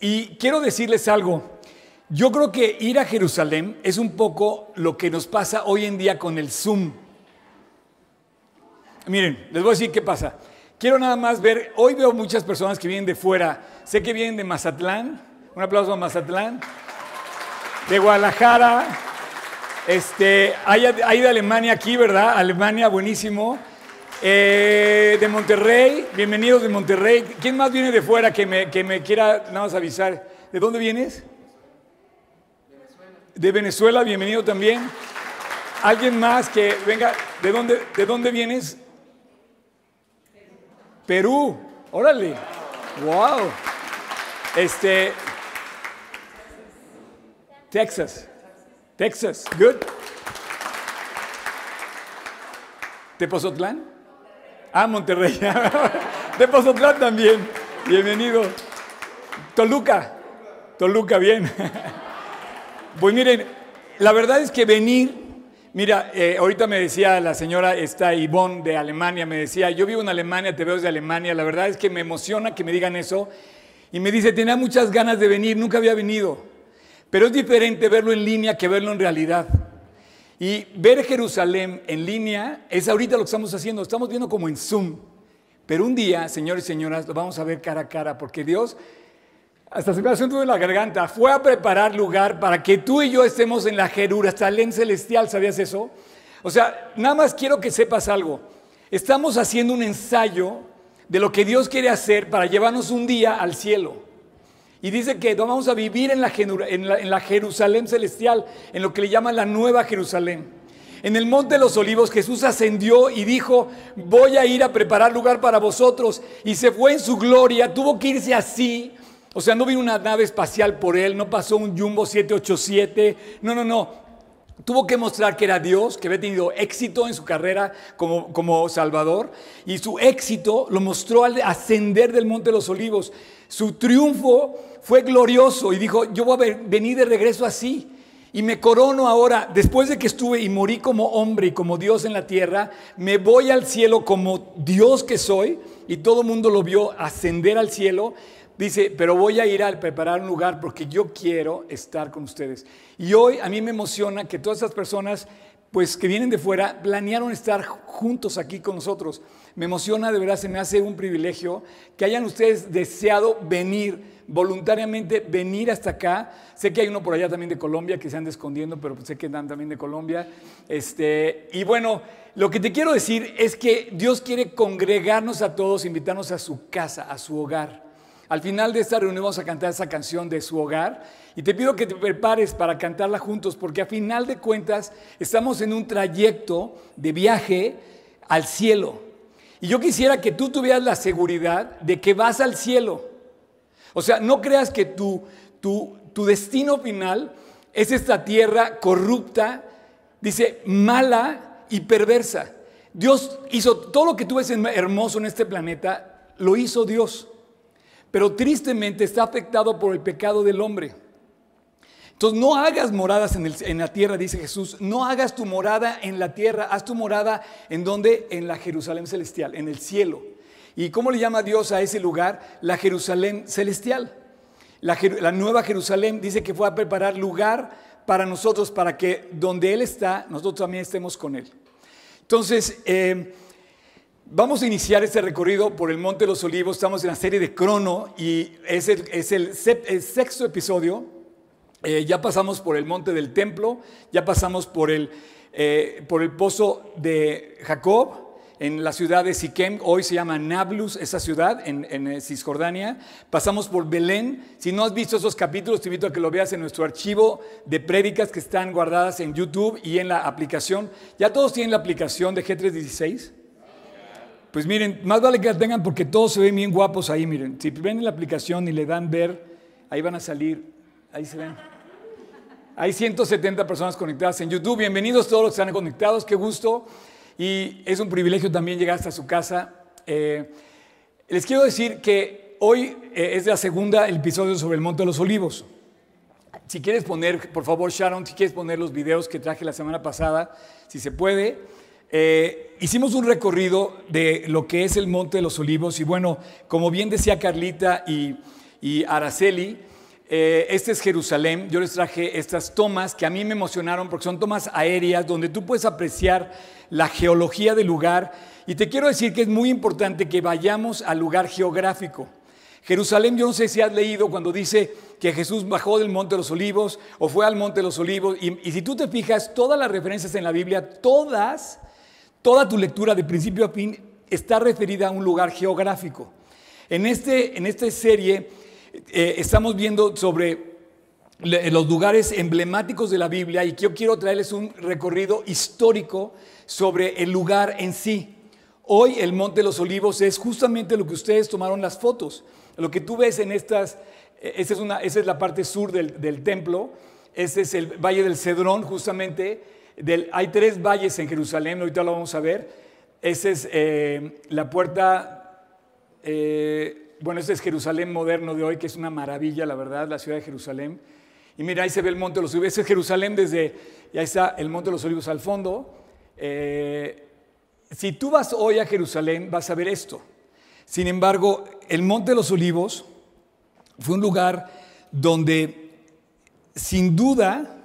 Y quiero decirles algo. Yo creo que ir a Jerusalén es un poco lo que nos pasa hoy en día con el Zoom. Miren, les voy a decir qué pasa. Quiero nada más ver, hoy veo muchas personas que vienen de fuera. Sé que vienen de Mazatlán. Un aplauso a Mazatlán. De Guadalajara. Este, hay, hay de Alemania aquí, ¿verdad? Alemania, buenísimo. Eh, de Monterrey, bienvenidos de Monterrey. ¿Quién más viene de fuera que me, que me quiera nada más avisar? ¿De dónde vienes? De Venezuela, bienvenido también. ¿Alguien más que venga? ¿De dónde, de dónde vienes? Perú. Órale. Wow. Este. Texas. Texas. Good. ¿Tepozotlán? Ah, Monterrey. Tepozotlán también. Bienvenido. Toluca. Toluca, bien. Pues miren, la verdad es que venir, mira, eh, ahorita me decía la señora esta Ivonne de Alemania, me decía, yo vivo en Alemania, te veo desde Alemania, la verdad es que me emociona que me digan eso. Y me dice, tenía muchas ganas de venir, nunca había venido. Pero es diferente verlo en línea que verlo en realidad. Y ver Jerusalén en línea es ahorita lo que estamos haciendo, estamos viendo como en Zoom. Pero un día, señores y señoras, lo vamos a ver cara a cara, porque Dios hasta se me hace de la garganta, fue a preparar lugar para que tú y yo estemos en la Jerusalén celestial, ¿sabías eso? O sea, nada más quiero que sepas algo. Estamos haciendo un ensayo de lo que Dios quiere hacer para llevarnos un día al cielo. Y dice que vamos a vivir en la, en Jerusalén celestial, en lo que le llaman la nueva Jerusalén. En el monte de los olivos Jesús ascendió y dijo, voy a ir a preparar lugar para vosotros. Y se fue en su gloria, tuvo que irse así o sea, no vino una nave espacial por él, no pasó un Jumbo 787, no, no, no. Tuvo que mostrar que era Dios, que había tenido éxito en su carrera como, como Salvador, y su éxito lo mostró al ascender del Monte de los Olivos. Su triunfo fue glorioso y dijo, yo voy a venir de regreso así. Y me corono ahora, después de que estuve y morí como hombre y como Dios en la tierra, me voy al cielo como Dios que soy, y todo el mundo lo vio ascender al cielo, Dice, pero voy a ir a preparar un lugar porque yo quiero estar con ustedes. Y hoy a mí me emociona que todas esas personas, pues que vienen de fuera, planearon estar juntos aquí con nosotros. Me emociona, de verdad, se me hace un privilegio que hayan ustedes deseado venir voluntariamente, venir hasta acá. Sé que hay uno por allá también de Colombia que se anda escondiendo, pero sé que andan también de Colombia. Este, y bueno, lo que te quiero decir es que Dios quiere congregarnos a todos, invitarnos a su casa, a su hogar. Al final de esta reunión vamos a cantar esa canción de su hogar y te pido que te prepares para cantarla juntos porque a final de cuentas estamos en un trayecto de viaje al cielo. Y yo quisiera que tú tuvieras la seguridad de que vas al cielo. O sea, no creas que tu, tu, tu destino final es esta tierra corrupta, dice, mala y perversa. Dios hizo todo lo que tú ves hermoso en este planeta, lo hizo Dios pero tristemente está afectado por el pecado del hombre. Entonces no hagas moradas en, la tierra, dice Jesús, no hagas tu morada en la tierra, haz tu morada en donde, en la Jerusalén celestial, en el cielo. ¿Y cómo le llama Dios a ese lugar? La Jerusalén celestial. La, nueva Jerusalén dice que fue a preparar lugar para nosotros, para que donde Él está, nosotros también estemos con Él. Entonces, eh, Vamos a iniciar este recorrido por el Monte de los Olivos. Estamos en la serie de Crono y es el, sexto episodio. Eh, ya pasamos por el Monte del Templo, ya pasamos por el, eh, por el pozo de Jacob en la ciudad de Siquem. Hoy se llama Nablus, esa ciudad en, en eh, Cisjordania. Pasamos por Belén. Si no has visto esos capítulos, te invito a que lo veas en nuestro archivo de prédicas que están guardadas en YouTube y en la aplicación. Ya todos tienen la aplicación de G316. Pues miren, más vale que la tengan porque todos se ven bien guapos ahí, miren. Si ven la aplicación y le dan ver, ahí van a salir, ahí se ven. Hay 170 personas conectadas en YouTube. Bienvenidos todos los que están conectados, qué gusto. Y es un privilegio también llegar hasta su casa. Eh, les quiero decir que hoy eh, es la segunda el episodio sobre el Monte de los Olivos. Si quieres poner, por favor, Sharon, si quieres poner los videos que traje la semana pasada, si se puede. Eh, hicimos un recorrido de lo que es el Monte de los Olivos y bueno, como bien decía Carlita y, y Araceli. Eh, este es Jerusalén. Yo les traje estas tomas que a mí me emocionaron porque son tomas aéreas donde tú puedes apreciar la geología del lugar. Y te quiero decir que es muy importante que vayamos al lugar geográfico. Jerusalén, yo no sé si has leído cuando dice que Jesús bajó del Monte de los Olivos o fue al Monte de los Olivos. Y, y si tú te fijas, todas las referencias en la Biblia, todas, toda tu lectura de principio a fin está referida a un lugar geográfico. En, este, en esta serie eh, estamos viendo sobre los lugares emblemáticos de la Biblia y yo quiero traerles un recorrido histórico sobre el lugar en sí. Hoy el Monte de los Olivos es justamente lo que ustedes tomaron las fotos. Lo que tú ves en estas, eh, esa es, una, esa es la parte sur del, templo, ese es el Valle del Cedrón, justamente. Del, hay tres valles en Jerusalén, ahorita lo vamos a ver. Esa es eh, la puerta, bueno, ese es Jerusalén moderno de hoy, que es una maravilla, la verdad, la ciudad de Jerusalén. Y mira, ahí se ve el Monte de los Olivos. Ese es Jerusalén desde, y ahí está el Monte de los Olivos al fondo. si tú vas hoy a Jerusalén, vas a ver esto. Sin embargo, el Monte de los Olivos fue un lugar donde sin duda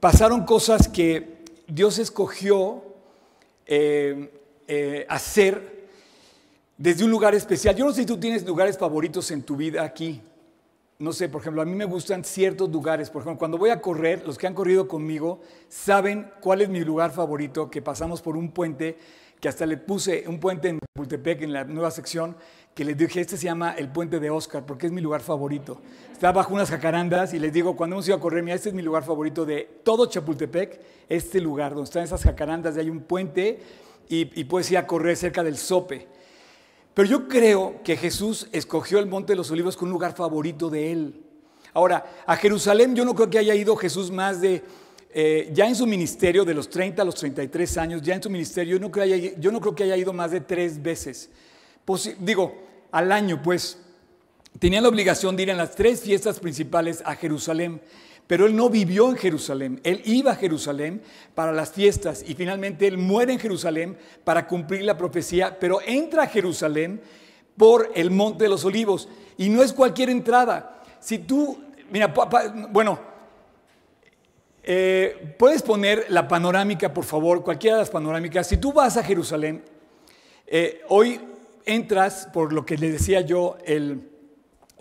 pasaron cosas que Dios escogió eh, eh, hacer desde un lugar especial. Yo no sé si tú tienes lugares favoritos en tu vida aquí. No sé, por ejemplo, a mí me gustan ciertos lugares. Por ejemplo, cuando voy a correr, los que han corrido conmigo saben cuál es mi lugar favorito, que pasamos por un puente que hasta le puse un puente en Pultepec, en la nueva sección, que les dije, este se llama el puente de Oscar, porque es mi lugar favorito. Está bajo unas jacarandas y les digo, cuando hemos ido a correr, mira, este es mi lugar favorito de todo Chapultepec, este lugar, donde están esas jacarandas, y hay un puente y, y puedes ir a correr cerca del Sope. Pero yo creo que Jesús escogió el Monte de los Olivos como un lugar favorito de él. Ahora, a Jerusalén yo no creo que haya ido Jesús más de eh, ya en su ministerio, de los 30 a los 33 años, ya en su ministerio, yo no creo, yo no creo que haya ido más de tres veces. digo, al año, pues, tenía la obligación de ir en las tres fiestas principales a Jerusalén, pero él no vivió en Jerusalén, él iba a Jerusalén para las fiestas y finalmente él muere en Jerusalén para cumplir la profecía, pero entra a Jerusalén por el Monte de los Olivos y no es cualquier entrada. Si tú, mira, bueno, eh, ¿Puedes poner la panorámica, por favor? Cualquiera de las panorámicas. Si tú vas a Jerusalén, eh, hoy entras por lo que le decía yo, el,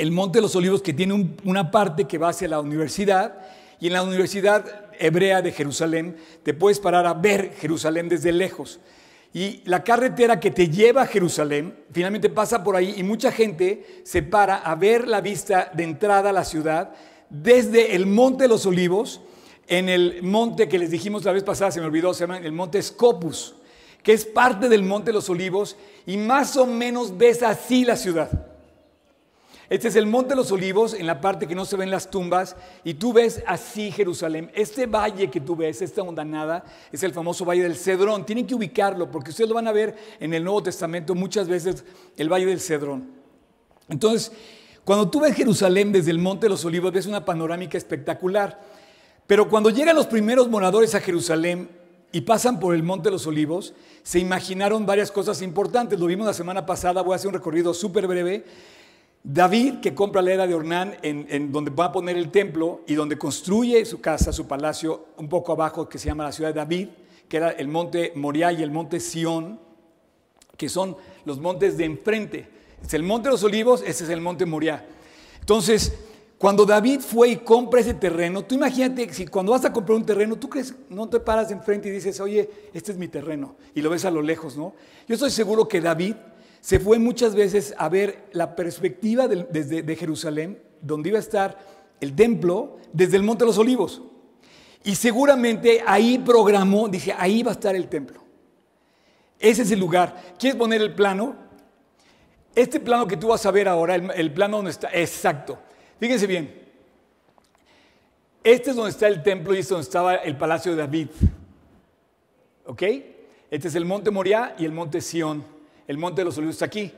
Monte de los Olivos, que tiene una parte que va hacia la universidad, y en la Universidad Hebrea de Jerusalén te puedes parar a ver Jerusalén desde lejos. Y la carretera que te lleva a Jerusalén finalmente pasa por ahí y mucha gente se para a ver la vista de entrada a la ciudad desde el Monte de los Olivos en el monte que les dijimos la vez pasada, se me olvidó, se llama el monte Scopus, que es parte del monte de los olivos, y más o menos ves así la ciudad. Este es el monte de los olivos, en la parte que no se ven las tumbas, y tú ves así Jerusalén. Este valle que tú ves, esta ondanada, es el famoso valle del Cedrón. Tienen que ubicarlo, porque ustedes lo van a ver en el Nuevo Testamento muchas veces, el valle del Cedrón. Entonces, cuando tú ves Jerusalén desde el monte de los olivos, ves una panorámica espectacular. Pero cuando llegan los primeros moradores a Jerusalén y pasan por el Monte de los Olivos, se imaginaron varias cosas importantes. Lo vimos la semana pasada, voy a hacer un recorrido súper breve. David, que compra la era de Ornán, en, donde va a poner el templo y donde construye su casa, su palacio, un poco abajo, que se llama la ciudad de David, que era el monte Moriah y el monte Sión, que son los montes de enfrente. Es el monte de los olivos, ese es el monte Moriah. Entonces, cuando David fue y compra ese terreno, tú imagínate si cuando vas a comprar un terreno, tú crees, no te paras enfrente y dices, oye, este es mi terreno, y lo ves a lo lejos, ¿no? Yo estoy seguro que David se fue muchas veces a ver la perspectiva de, desde de Jerusalén, donde iba a estar el templo, desde el Monte de los Olivos. Y seguramente ahí programó, dije, ahí va a estar el templo. Ese es el lugar. ¿Quieres poner el plano? Este plano que tú vas a ver ahora, el, el plano donde está, exacto. Fíjense bien. Este es donde está el templo y este es donde estaba el palacio de David. ¿Ok? Este es el monte Moriah y el monte Sión. El monte de los olivos está aquí.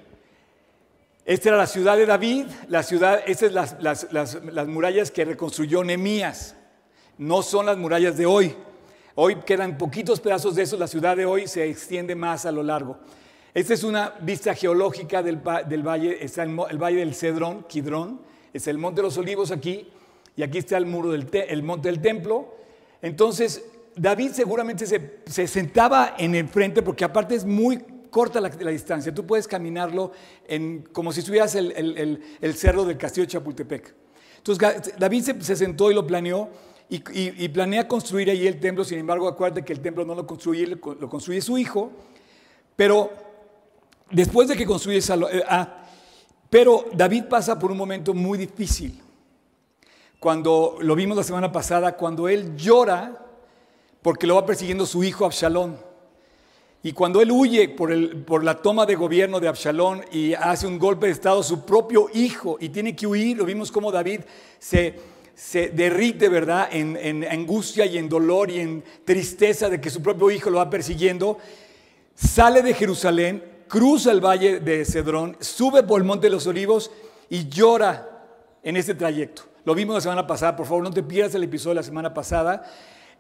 Esta era la ciudad de David, la ciudad, estas son las, murallas que reconstruyó Nemías. No son las murallas de hoy. Hoy quedan poquitos pedazos de eso, la ciudad de hoy se extiende más a lo largo. Esta es una vista geológica del, valle, está el, valle del Cedrón, Kidrón, es el Monte de los Olivos aquí, y aquí está el muro del el monte del templo. Entonces, David seguramente se, sentaba en el frente, porque aparte es muy corta la, distancia. Tú puedes caminarlo en, como si estuvieras el, cerro del castillo de Chapultepec. Entonces, David se, sentó y lo planeó. Y, planea construir ahí el templo, sin embargo, acuérdate que el templo no lo construye, lo construye su hijo, pero después de que construye. Eh, ah, pero David pasa por un momento muy difícil. Cuando lo vimos la semana pasada, cuando él llora porque lo va persiguiendo su hijo Absalón. Y cuando él huye por, el, por, la toma de gobierno de Absalón y hace un golpe de Estado, su propio hijo, y tiene que huir, lo vimos como David se, se derrite, ¿verdad?, en, en, angustia y en dolor y en tristeza de que su propio hijo lo va persiguiendo, sale de Jerusalén, cruza el valle de Cedrón, sube por el monte de los olivos y llora en este trayecto. Lo vimos la semana pasada, por favor no te pierdas el episodio de la semana pasada.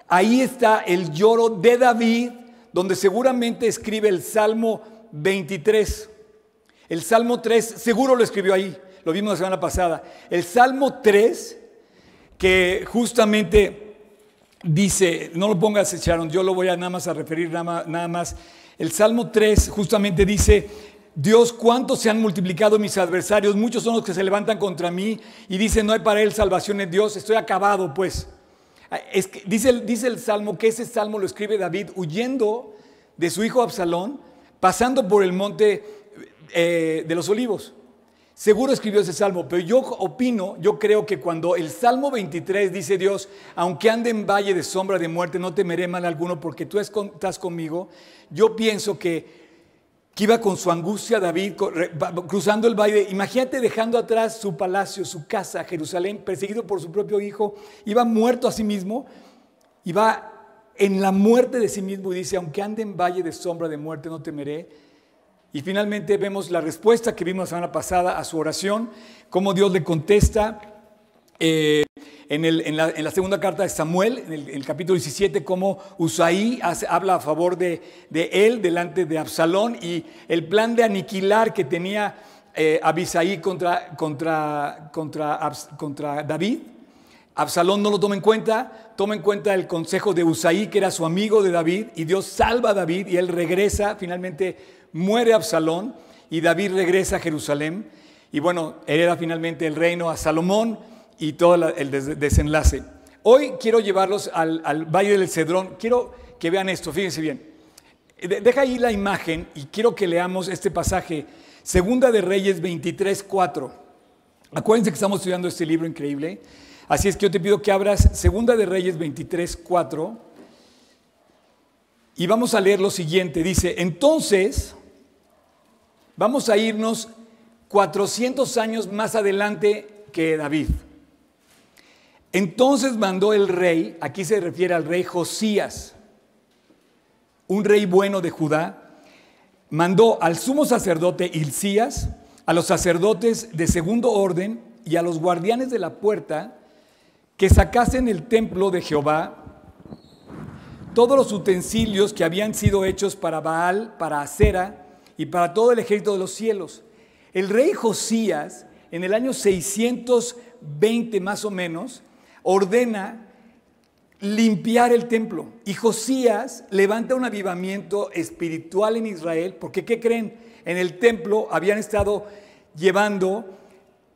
Ahí está el lloro de David, donde seguramente escribe el Salmo 23. El Salmo 3 seguro lo escribió ahí, lo vimos la semana pasada. El Salmo 3, que justamente dice, no lo pongas, Sharon, yo lo voy a nada más a referir nada, más. El Salmo 3 justamente dice, Dios, ¿cuántos se han multiplicado mis adversarios? Muchos son los que se levantan contra mí y dicen, no hay para él salvación en Dios, estoy acabado pues. Ah, dice, dice el Salmo que ese Salmo lo escribe David huyendo de su hijo Absalón, pasando por el monte eh, de los olivos. Seguro escribió ese salmo, pero yo opino, yo creo que cuando el Salmo 23 dice Dios, aunque ande en valle de sombra de muerte, no temeré mal alguno porque tú estás conmigo, yo pienso que que iba con su angustia David cruzando el valle. Imagínate dejando atrás su palacio, su casa, Jerusalén, perseguido por su propio hijo, iba muerto a sí mismo, iba en la muerte de sí mismo y dice, aunque ande en valle de sombra de muerte, no temeré. Y finalmente vemos la respuesta que vimos la semana pasada a su oración, cómo Dios le contesta. Eh, en, la, segunda carta de Samuel, en el, capítulo 17, cómo Usaí habla a favor de, él delante de Absalón y el plan de aniquilar que tenía eh, Abisaí contra, contra, contra, contra David. Absalón no lo toma en cuenta, toma en cuenta el consejo de Usaí, que era su amigo de David, y Dios salva a David y él regresa, finalmente muere Absalón y David regresa a Jerusalén. Y bueno, hereda finalmente el reino a Salomón y todo el desenlace. Hoy quiero llevarlos al, Valle del Cedrón. Quiero que vean esto, fíjense bien. Deja ahí la imagen y quiero que leamos este pasaje. Segunda de Reyes 23, 4. Acuérdense que estamos estudiando este libro increíble. Así es que yo te pido que abras Segunda de Reyes 23, 4. Y vamos a leer lo siguiente. Dice, entonces, vamos a irnos 400 años más adelante que David. Entonces mandó el rey, aquí se refiere al rey Josías, un rey bueno de Judá, mandó al sumo sacerdote Hilcías, a los sacerdotes de segundo orden y a los guardianes de la puerta que sacasen el templo de Jehová todos los utensilios que habían sido hechos para Baal, para Acera y para todo el ejército de los cielos. El rey Josías, en el año 620 más o menos, ordena limpiar el templo. Y Josías levanta un avivamiento espiritual en Israel, porque ¿qué creen? En el templo habían estado llevando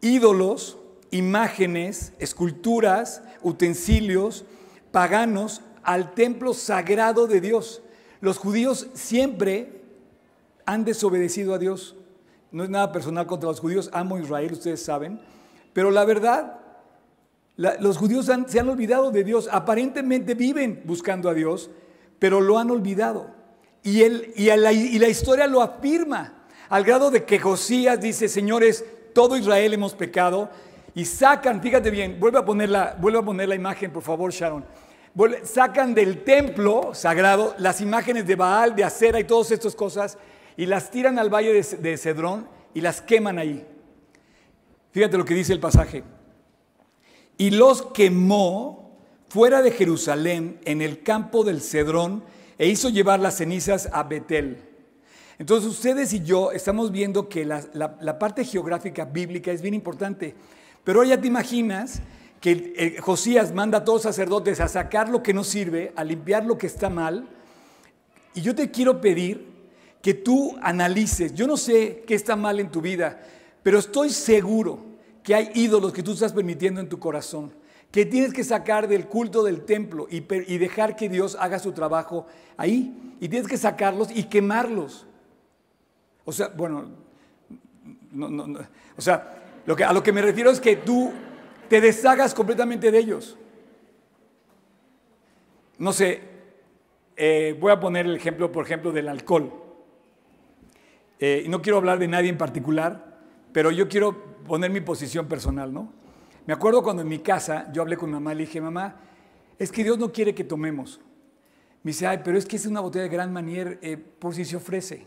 ídolos, imágenes, esculturas, utensilios paganos al templo sagrado de Dios. Los judíos siempre han desobedecido a Dios. No es nada personal contra los judíos, amo a Israel, ustedes saben, pero la verdad los judíos se han olvidado de Dios, aparentemente viven buscando a Dios, pero lo han olvidado. Y, la, y la historia lo afirma, al grado de que Josías dice, señores, todo Israel hemos pecado, y sacan, fíjate bien, vuelve a poner la, vuelve a poner la imagen, por favor, Sharon. sacan del templo sagrado las imágenes de Baal, de Acera y todas estas cosas, y las tiran al valle de, de Cedrón y las queman ahí. Fíjate lo que dice el pasaje y los quemó fuera de Jerusalén en el campo del Cedrón e hizo llevar las cenizas a Betel. Entonces ustedes y yo estamos viendo que la, parte geográfica bíblica es bien importante, Pero ya te imaginas que eh, Josías manda a todos los sacerdotes a sacar lo que no sirve, a limpiar lo que está mal. Y yo te quiero pedir que tú analices, yo no sé qué está mal en tu vida, pero estoy seguro que hay ídolos que tú estás permitiendo en tu corazón, que tienes que sacar del culto del templo y, dejar que Dios haga su trabajo ahí. Y tienes que sacarlos y quemarlos. O sea, bueno, o sea, a lo que me refiero es que tú te deshagas completamente de ellos. No sé, eh, voy a poner el ejemplo, por ejemplo, del alcohol. Eh, no quiero hablar de nadie en particular, pero yo quiero poner mi posición personal, ¿no? Me acuerdo cuando en mi casa yo hablé con mamá y le dije, mamá, es que Dios no quiere que tomemos. Me dice, ay, pero es que es una botella de gran manier eh, por si se ofrece.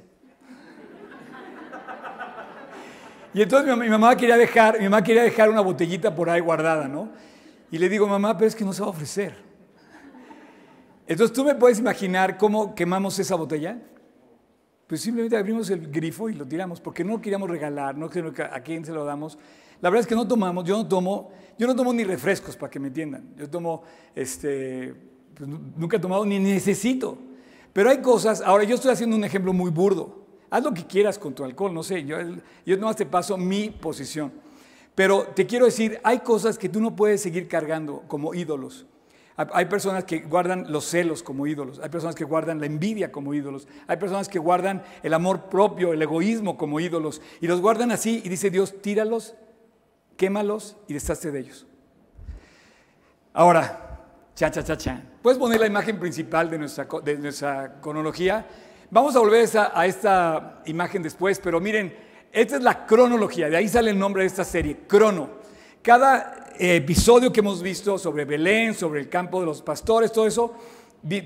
Y entonces mi, mamá quería dejar, mi mamá quería dejar una botellita por ahí guardada, ¿no? Y le digo, mamá, pero es que no se va a ofrecer. Entonces, ¿tú me puedes imaginar cómo quemamos esa botella? Pues simplemente abrimos el grifo y lo tiramos, porque no lo queríamos regalar, no sé a quién se lo damos. La verdad es que no tomamos, yo no tomo, yo no tomo ni refrescos para que me entiendan. Yo tomo, este, pues, nunca he tomado ni necesito. Pero hay cosas, ahora yo estoy haciendo un ejemplo muy burdo. Haz lo que quieras con tu alcohol, no sé, yo, yo nomás te paso mi posición. Pero te quiero decir, hay cosas que tú no puedes seguir cargando como ídolos. Hay personas que guardan los celos como ídolos, hay personas que guardan la envidia como ídolos, hay personas que guardan el amor propio, el egoísmo como ídolos, y los guardan así y dice Dios, tíralos, quémalos y deshazte de ellos. Ahora, cha, cha, cha, cha. ¿Puedes poner la imagen principal de nuestra, de nuestra cronología? Vamos a volver a esta imagen después, pero miren, esta es la cronología, de ahí sale el nombre de esta serie, Crono. Cada episodio que hemos visto sobre Belén, sobre el campo de los pastores, todo eso,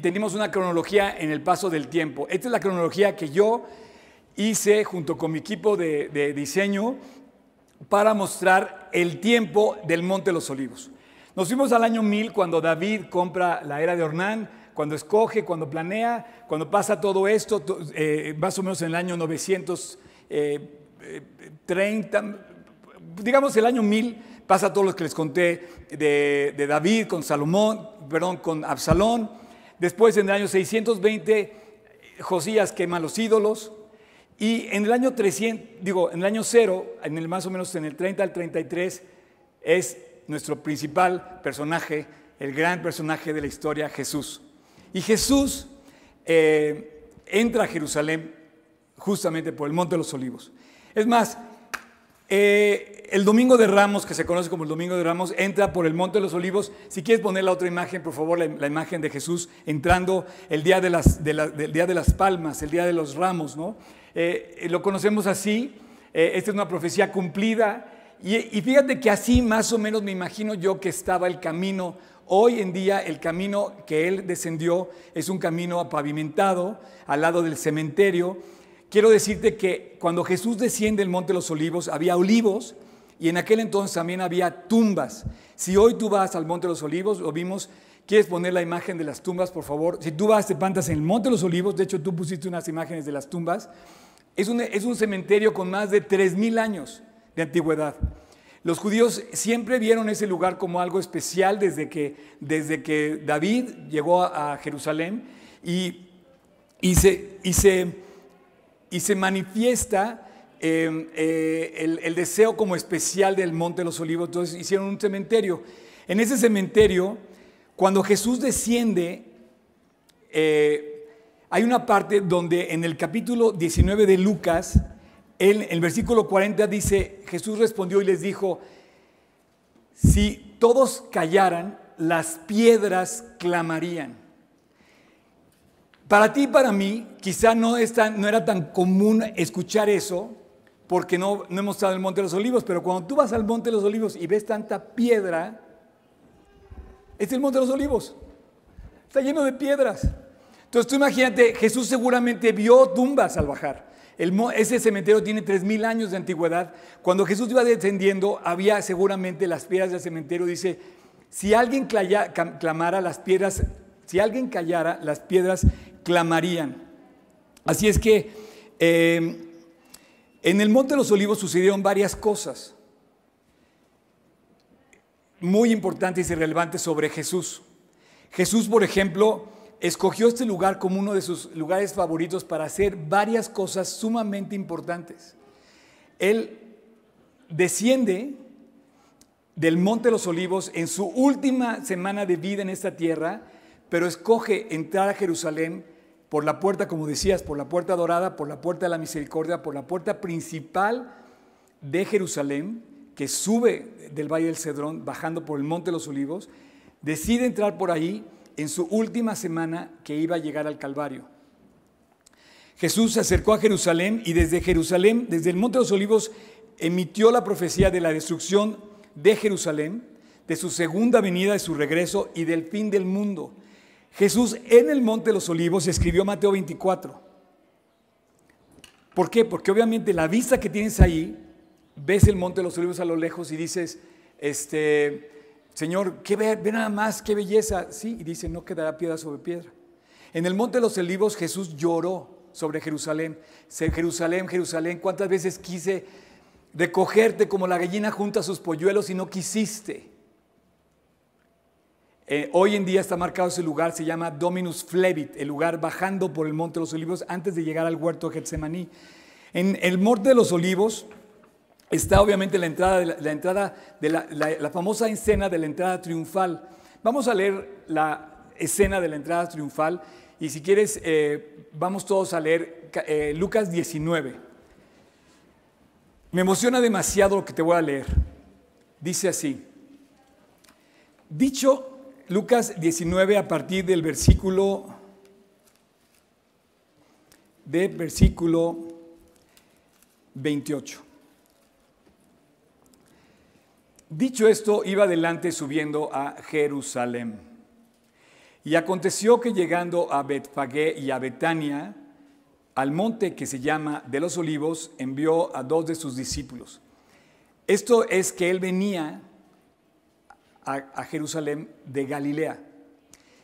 tenemos una cronología en el paso del tiempo. Esta es la cronología que yo hice junto con mi equipo de, diseño para mostrar el tiempo del Monte de los Olivos. Nos fuimos al año 1000 cuando David compra la era de Ornán, cuando escoge, cuando planea, cuando pasa todo esto, eh, más o menos en el año 930, eh, digamos el año 1000 Pasa todo lo que les conté de, David con Salomón, perdón, con Absalón. Después en el año 620 Josías quema los ídolos. Y en el año 300, digo, en el año 0, en el más o menos en el 30 al 33, es nuestro principal personaje, el gran personaje de la historia, Jesús. Y Jesús eh, entra a Jerusalén justamente por el Monte de los Olivos. Es más, eh, el Domingo de Ramos, que se conoce como el Domingo de Ramos, entra por el Monte de los Olivos. Si quieres poner la otra imagen, por favor, la, imagen de Jesús entrando el día de las, del día de las palmas, el día de los ramos, ¿no? Eh, lo conocemos así. Eh, esta es una profecía cumplida. Y, y fíjate que así más o menos me imagino yo que estaba el camino. Hoy en día el camino que él descendió es un camino pavimentado al lado del cementerio. Quiero decirte que cuando Jesús desciende el Monte de los Olivos, había olivos y en aquel entonces también había tumbas. Si hoy tú vas al Monte de los Olivos, lo vimos, ¿quieres poner la imagen de las tumbas, por favor? Si tú vas, te plantas en el Monte de los Olivos, de hecho tú pusiste unas imágenes de las tumbas, es un, es un cementerio con más de 3.000 años de antigüedad. Los judíos siempre vieron ese lugar como algo especial desde que, desde que David llegó a, Jerusalén y, y, se, y, se, y se manifiesta Em, eh, el, deseo como especial del Monte de los Olivos, entonces hicieron un cementerio. En ese cementerio, cuando Jesús desciende, eh, hay una parte donde en el capítulo 19 de Lucas, en el versículo 40 dice, Jesús respondió y les dijo, si todos callaran, las piedras clamarían. Para ti y para mí, quizá no, no era tan común escuchar eso, porque no, no hemos estado en el Monte de los Olivos, pero cuando tú vas al Monte de los Olivos y ves tanta piedra, es el Monte de los Olivos. Está lleno de piedras. Entonces tú imagínate, Jesús seguramente vio tumbas al bajar. ese cementerio tiene 3.000 años de antigüedad. Cuando Jesús iba descendiendo, había seguramente las piedras del cementerio. Dice, si alguien clamara, las piedras, si alguien callara, las piedras clamarían. Así es que eh, en el Monte de los Olivos sucedieron varias cosas. muy importantes y relevantes sobre Jesús. Jesús, por ejemplo, escogió este lugar como uno de sus lugares favoritos para hacer varias cosas sumamente importantes. Él desciende del Monte de los Olivos en su última semana de vida en esta tierra, pero escoge entrar a Jerusalén por la puerta, como decías, por la puerta dorada, por la puerta de la misericordia, por la puerta principal de Jerusalén, que sube del Valle del Cedrón, bajando por el Monte de los Olivos, decide entrar por ahí en su última semana que iba a llegar al Calvario. Jesús se acercó a Jerusalén y desde Jerusalén, desde el Monte de los Olivos, emitió la profecía de la destrucción de Jerusalén, de su segunda venida, de su regreso y del fin del mundo. Jesús en el Monte de los Olivos escribió Mateo 24. ¿Por qué? Porque obviamente la vista que tienes ahí, ves el Monte de los Olivos a lo lejos y dices, este, Señor, ¿qué ve, ve nada más, qué belleza. Sí, y dice, no quedará piedra sobre piedra. En el Monte de los Olivos Jesús lloró sobre Jerusalén. Jerusalén, Jerusalén, ¿cuántas veces quise recogerte como la gallina junto a sus polluelos y no quisiste? Eh, hoy en día está marcado ese lugar, se llama Dominus Flevit, el lugar bajando por el Monte de los Olivos antes de llegar al huerto de Getsemaní. En el Monte de los Olivos está obviamente la entrada de la, entrada de la, famosa escena de la entrada triunfal. Vamos a leer la escena de la entrada triunfal y si quieres eh, vamos todos a leer eh, Lucas 19. Me emociona demasiado lo que te voy a leer. Dice así. Dicho Lucas 19 a partir del versículo de versículo 28. Dicho esto, iba adelante subiendo a Jerusalén. Y aconteció que llegando a Betfagé y a Betania, al monte que se llama de los olivos, envió a dos de sus discípulos. Esto es que él venía a, Jerusalén de Galilea.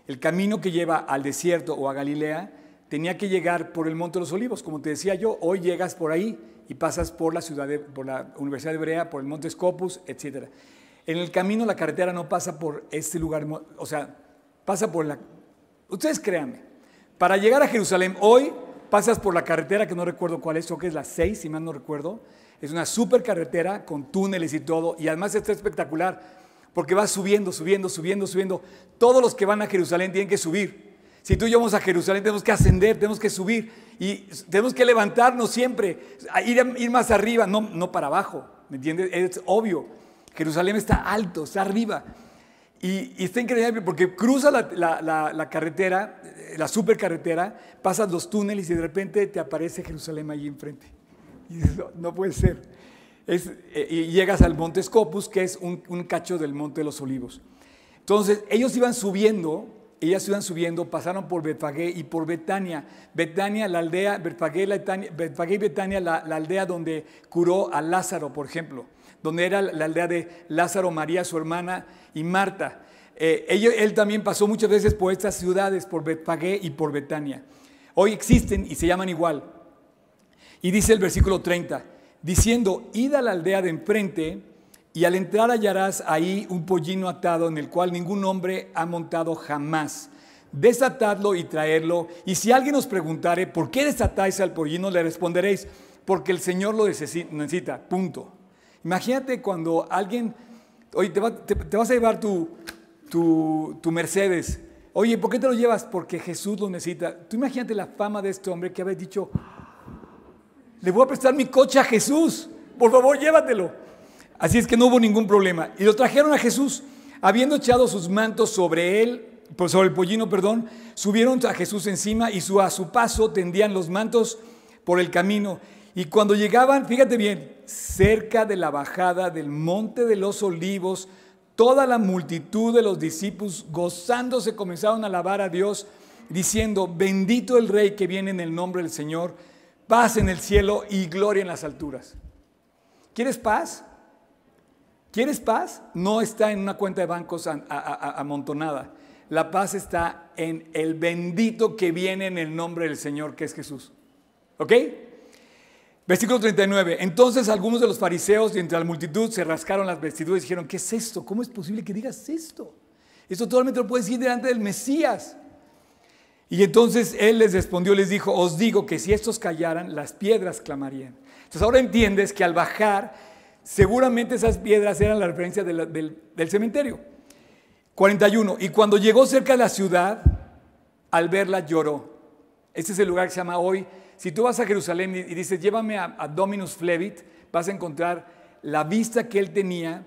El camino que lleva al desierto o a Galilea tenía que llegar por el Monte de los Olivos. Como te decía yo, hoy llegas por ahí y pasas por la ciudad, por la Universidad de Hebrea, por el Monte Scopus, etc. En el camino la carretera no pasa por este lugar, o sea, pasa por la... Ustedes créanme, para llegar a Jerusalén hoy pasas por la carretera que no recuerdo cuál es, o que es la 6, si mal no recuerdo. Es una super carretera con túneles y todo, y además está espectacular porque va subiendo, subiendo, subiendo, subiendo. Todos los que van a Jerusalén tienen que subir. Si tú y yo vamos a Jerusalén, tenemos que ascender, tenemos que subir y tenemos que levantarnos siempre, ir, ir más arriba, no, no para abajo, ¿me entiendes? Es obvio. Jerusalén está alto, está arriba. Y, está increíble porque cruza la, carretera, la supercarretera, pasas los túneles y de repente te aparece Jerusalén allí enfrente. Y dices, no puede ser. Eh, y llegas al monte Scopus, que es un, cacho del monte de los olivos. Entonces, ellos iban subiendo, ellas iban subiendo, pasaron por Betfagé y por Betania. Betania, la aldea, Betfagé, y Betania, la, aldea donde curó a Lázaro, por ejemplo, donde era la aldea de Lázaro, María, su hermana, y Marta. Eh, él, también pasó muchas veces por estas ciudades, por Betfagé y por Betania. Hoy existen y se llaman igual. Y dice el versículo 30, diciendo, id a la aldea de enfrente y al entrar hallarás ahí un pollino atado en el cual ningún hombre ha montado jamás. Desatadlo y traerlo. Y si alguien os preguntare, ¿por qué desatáis al pollino? Le responderéis, porque el Señor lo necesita. Punto. Imagínate cuando alguien, oye, te, vas a llevar tu, tu, tu, Mercedes. Oye, ¿por qué te lo llevas? Porque Jesús lo necesita. Tú imagínate la fama de este hombre que habéis dicho, le voy a prestar mi coche a Jesús. Por favor, llévatelo. Así es que no hubo ningún problema. Y lo trajeron a Jesús. Habiendo echado sus mantos sobre él, pues sobre el pollino, perdón, subieron a Jesús encima y a su paso tendían los mantos por el camino. Y cuando llegaban, fíjate bien, cerca de la bajada del monte de los olivos, toda la multitud de los discípulos gozándose comenzaron a alabar a Dios, diciendo, bendito el rey que viene en el nombre del Señor paz en el cielo y gloria en las alturas. ¿Quieres paz? ¿Quieres paz? No está en una cuenta de bancos amontonada. La paz está en el bendito que viene en el nombre del Señor, que es Jesús. ¿Ok? Versículo 39. Entonces algunos de los fariseos de entre la multitud se rascaron las vestiduras y dijeron, ¿qué es esto? ¿Cómo es posible que digas esto? Esto totalmente lo puedes decir delante del Mesías. Y entonces él les respondió, les dijo, os digo que si estos callaran, las piedras clamarían. Entonces ahora entiendes que al bajar, seguramente esas piedras eran la referencia del, cementerio. 41. Y cuando llegó cerca de la ciudad, al verla lloró. Este es el lugar que se llama hoy. Si tú vas a Jerusalén y dices, llévame a, a Dominus Flevit, vas a encontrar la vista que él tenía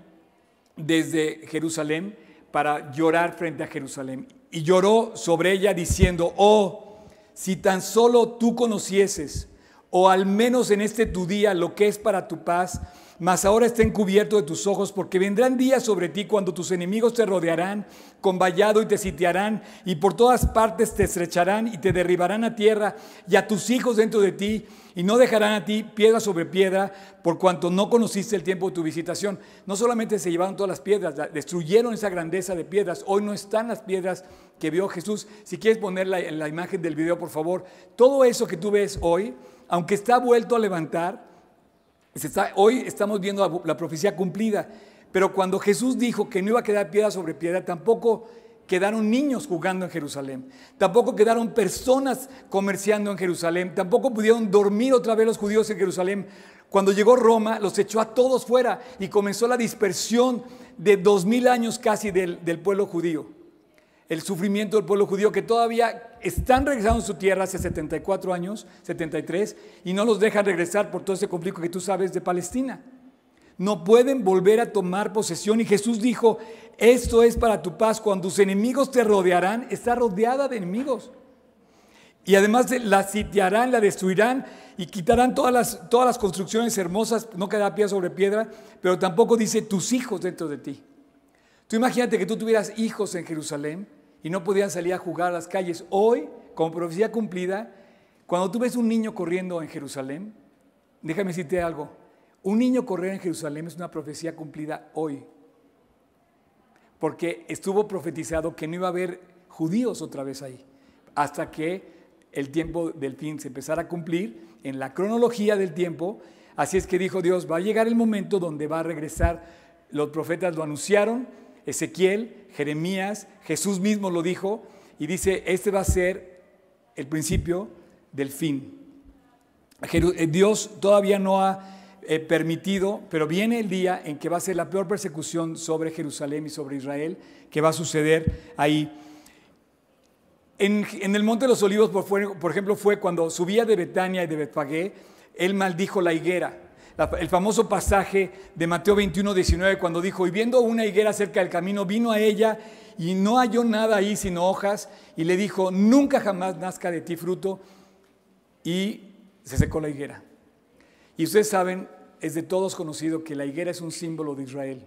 desde Jerusalén para llorar frente a Jerusalén. Y lloró sobre ella diciendo, oh, si tan solo tú conocieses, o al menos en este tu día, lo que es para tu paz, mas ahora está encubierto de tus ojos, porque vendrán días sobre ti cuando tus enemigos te rodearán con vallado y te sitiarán, y por todas partes te estrecharán y te derribarán a tierra, y a tus hijos dentro de ti, y no dejarán a ti piedra sobre piedra, por cuanto no conociste el tiempo de tu visitación. No solamente se llevaron todas las piedras, destruyeron esa grandeza de piedras, hoy no están las piedras que vio Jesús. Si quieres poner la, la imagen del video, por favor, todo eso que tú ves hoy, aunque está vuelto a levantar, hoy estamos viendo la, profecía cumplida, pero cuando Jesús dijo que no iba a quedar piedra sobre piedra, tampoco quedaron niños jugando en Jerusalén, tampoco quedaron personas comerciando en Jerusalén, tampoco pudieron dormir otra vez los judíos en Jerusalén. Cuando llegó Roma, los echó a todos fuera y comenzó la dispersión de dos mil años casi del pueblo judío el sufrimiento del pueblo judío que todavía están regresando a su tierra hace 74 años, 73, y no los dejan regresar por todo ese conflicto que tú sabes de Palestina. No pueden volver a tomar posesión y Jesús dijo, esto es para tu paz, cuando tus enemigos te rodearán, está rodeada de enemigos. Y además la sitiarán, la destruirán y quitarán todas las, todas las construcciones hermosas, no quedará piedra sobre piedra, pero tampoco dice tus hijos dentro de ti. Tú imagínate que tú tuvieras hijos en Jerusalén y no podían salir a jugar a las calles. Hoy, como profecía cumplida, cuando tú ves un niño corriendo en Jerusalén, déjame decirte algo, un niño correr en Jerusalén es una profecía cumplida hoy, porque estuvo profetizado que no iba a haber judíos otra vez ahí, hasta que el tiempo del fin se empezara a cumplir en la cronología del tiempo. Así es que dijo Dios, va a llegar el momento donde va a regresar, los profetas lo anunciaron, Ezequiel, Jeremías, Jesús mismo lo dijo y dice, este va a ser el principio del fin. Eh, Dios todavía no ha eh, permitido, pero viene el día en que va a ser la peor persecución sobre Jerusalén y sobre Israel, que va a suceder ahí. En, el Monte de los Olivos, por, por, ejemplo, fue cuando subía de Betania y de Betfagé, él maldijo la higuera el famoso pasaje de Mateo 21, 19, cuando dijo, y viendo una higuera cerca del camino, vino a ella y no halló nada ahí sino hojas, y le dijo, nunca jamás nazca de ti fruto, y se secó la higuera. Y ustedes saben, es de todos conocido que la higuera es un símbolo de Israel.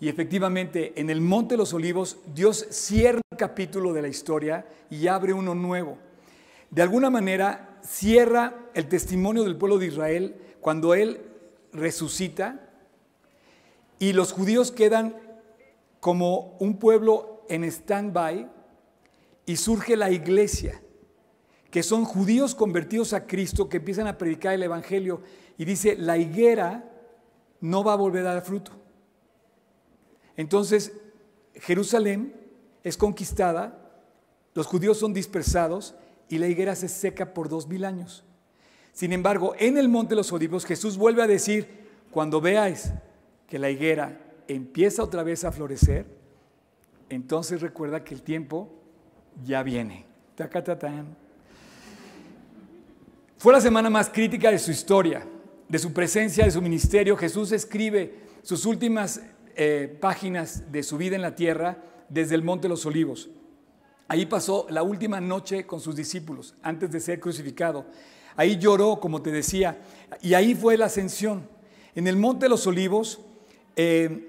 Y efectivamente, en el Monte de los Olivos, Dios cierra un capítulo de la historia y abre uno nuevo. De alguna manera, cierra el testimonio del pueblo de Israel cuando Él resucita y los judíos quedan como un pueblo en stand-by y surge la iglesia, que son judíos convertidos a Cristo que empiezan a predicar el Evangelio y dice, la higuera no va a volver a dar fruto. Entonces, Jerusalén es conquistada, los judíos son dispersados y la higuera se seca por dos mil años. Sin embargo, en el monte de los olivos Jesús vuelve a decir, cuando veáis que la higuera empieza otra vez a florecer, entonces recuerda que el tiempo ya viene. Fue la semana más crítica de su historia, de su presencia, de su ministerio. Jesús escribe sus últimas eh, páginas de su vida en la tierra desde el Monte de los Olivos. Ahí pasó la última noche con sus discípulos antes de ser crucificado. Ahí lloró, como te decía, y ahí fue la ascensión. En el Monte de los Olivos, eh,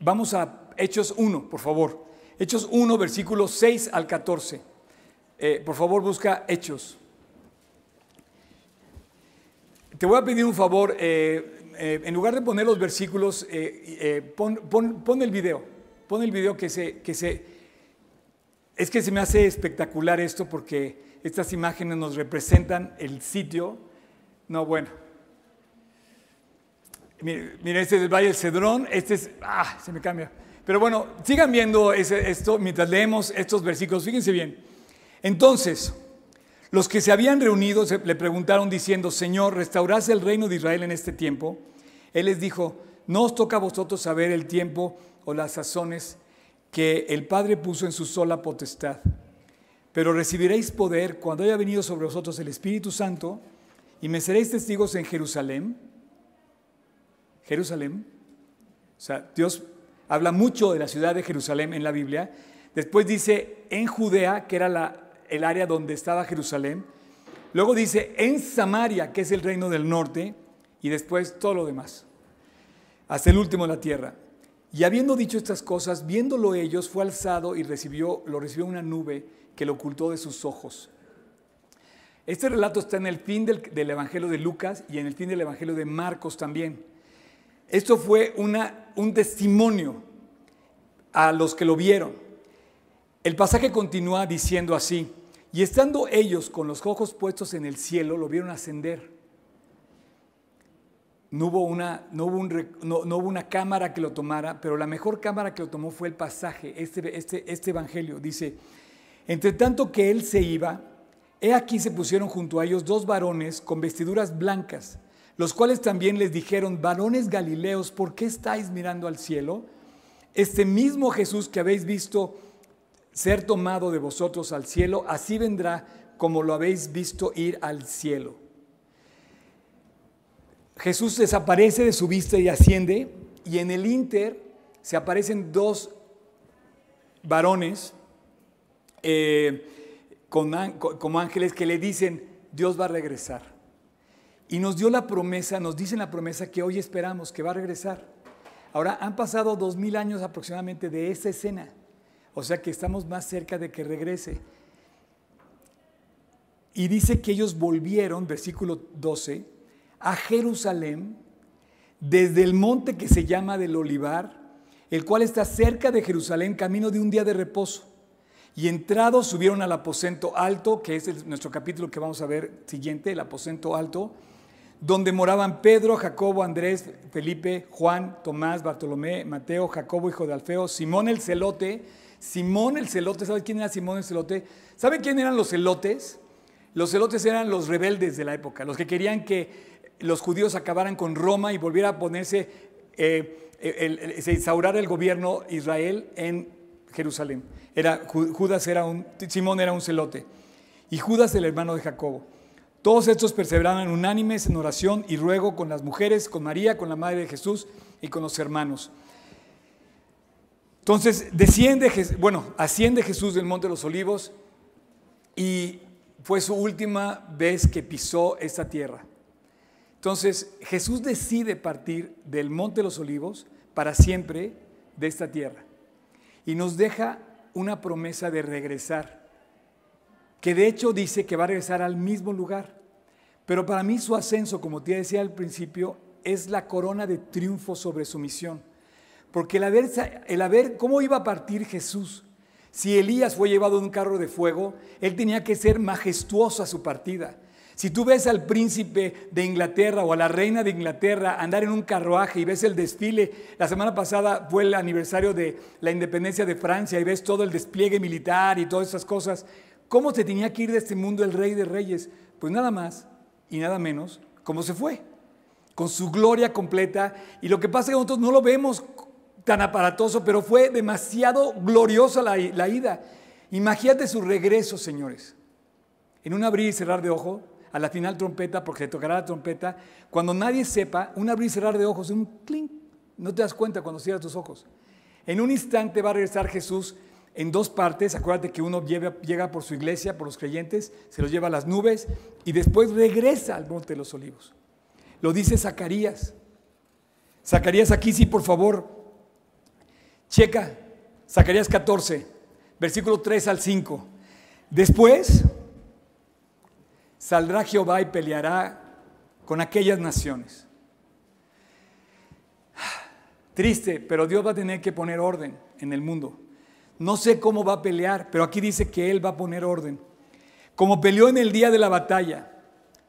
vamos a Hechos 1, por favor. Hechos 1, versículos 6 al 14. Eh, por favor, busca Hechos. Te voy a pedir un favor, eh, en lugar de poner los versículos, pon, el video. Pon el video que se, que se... Es que se me hace espectacular esto porque estas imágenes nos representan el sitio. No, bueno, Mira, este es el Valle del Cedrón, este es, ah, se me cambia. Pero bueno, sigan viendo esto mientras leemos estos versículos, fíjense bien. Entonces, los que se habían reunido le preguntaron diciendo, Señor, ¿restaurás el reino de Israel en este tiempo? Él les dijo, no os toca a vosotros saber el tiempo o las sazones que el Padre puso en su sola potestad, pero recibiréis poder cuando haya venido sobre vosotros el Espíritu Santo y me seréis testigos en Jerusalén. Jerusalén. O sea, Dios habla mucho de la ciudad de Jerusalén en la Biblia. Después dice en Judea, que era el área donde estaba Jerusalén. Luego dice en Samaria, que es el reino del norte. Y después todo lo demás. Hasta el último de la tierra. Y habiendo dicho estas cosas, viéndolo ellos, fue alzado y recibió, lo recibió una nube que lo ocultó de sus ojos. Este relato está en el fin del, del, Evangelio de Lucas y en el fin del Evangelio de Marcos también. Esto fue una, un testimonio a los que lo vieron. El pasaje continúa diciendo así, y estando ellos con los ojos puestos en el cielo, lo vieron ascender no hubo, una, no, hubo no, hubo una cámara que lo tomara, pero la mejor cámara que lo tomó fue el pasaje, este, este, este evangelio. Dice, entre tanto que él se iba, he aquí se pusieron junto a ellos dos varones con vestiduras blancas, los cuales también les dijeron, varones galileos, ¿por qué estáis mirando al cielo? Este mismo Jesús que habéis visto ser tomado de vosotros al cielo, así vendrá como lo habéis visto ir al cielo. Jesús desaparece de su vista y asciende, y en el Inter se aparecen dos varones eh, como ángeles que le dicen, Dios va a regresar. Y nos dio la promesa, nos dicen la promesa que hoy esperamos, que va a regresar. Ahora, han pasado dos mil años aproximadamente de esa escena, o sea que estamos más cerca de que regrese. Y dice que ellos volvieron, versículo 12, a Jerusalén desde el monte que se llama del Olivar, el cual está cerca de Jerusalén, camino de un día de reposo. Y entrados subieron al aposento alto, que es nuestro capítulo que vamos a ver siguiente, el aposento alto, donde moraban Pedro, Jacobo, Andrés, Felipe, Juan, Tomás, Bartolomé, Mateo, Jacobo, hijo de Alfeo, Simón el celote. Simón el celote, ¿sabe quién era Simón el celote? ¿Sabe quién eran los celotes? Los celotes eran los rebeldes de la época, los que querían que los judíos acabaran con Roma y volviera a ponerse, eh, se instaurara el gobierno Israel en Jerusalén. Era, Judas era un, Simón era un celote y Judas el hermano de Jacobo. Todos estos perseveraban unánimes en oración y ruego con las mujeres, con María, con la madre de Jesús y con los hermanos. Entonces desciende, bueno, asciende Jesús del Monte de los Olivos y fue su última vez que pisó esta tierra. Entonces Jesús decide partir del Monte de los Olivos para siempre de esta tierra y nos deja una promesa de regresar, que de hecho dice que va a regresar al mismo lugar. Pero para mí su ascenso, como te decía al principio, es la corona de triunfo sobre su misión. Porque el haber, el haber, ¿cómo iba a partir Jesús? Si Elías fue llevado en un carro de fuego, él tenía que ser majestuoso a su partida. Si tú ves al príncipe de Inglaterra o a la reina de Inglaterra andar en un carruaje y ves el desfile, la semana pasada fue el aniversario de la independencia de Francia y ves todo el despliegue militar y todas esas cosas, ¿cómo se tenía que ir de este mundo el rey de reyes? Pues nada más y nada menos como se fue, con su gloria completa. Y lo que pasa es que nosotros no lo vemos tan aparatoso, pero fue demasiado gloriosa la, la ida. Imagínate su regreso, señores. En un abrir y cerrar de ojo, a la final trompeta, porque tocará la trompeta, cuando nadie sepa, un abrir y cerrar de ojos, un clink, no te das cuenta cuando cierras tus ojos. En un instante va a regresar Jesús en dos partes, acuérdate que uno llega por su iglesia, por los creyentes, se los lleva a las nubes y después regresa al monte de los olivos. Lo dice Zacarías. Zacarías aquí sí, por favor, checa, Zacarías 14, versículo 3 al 5. Después saldrá Jehová y peleará con aquellas naciones. Triste, pero Dios va a tener que poner orden en el mundo. No sé cómo va a pelear, pero aquí dice que Él va a poner orden. Como peleó en el día de la batalla,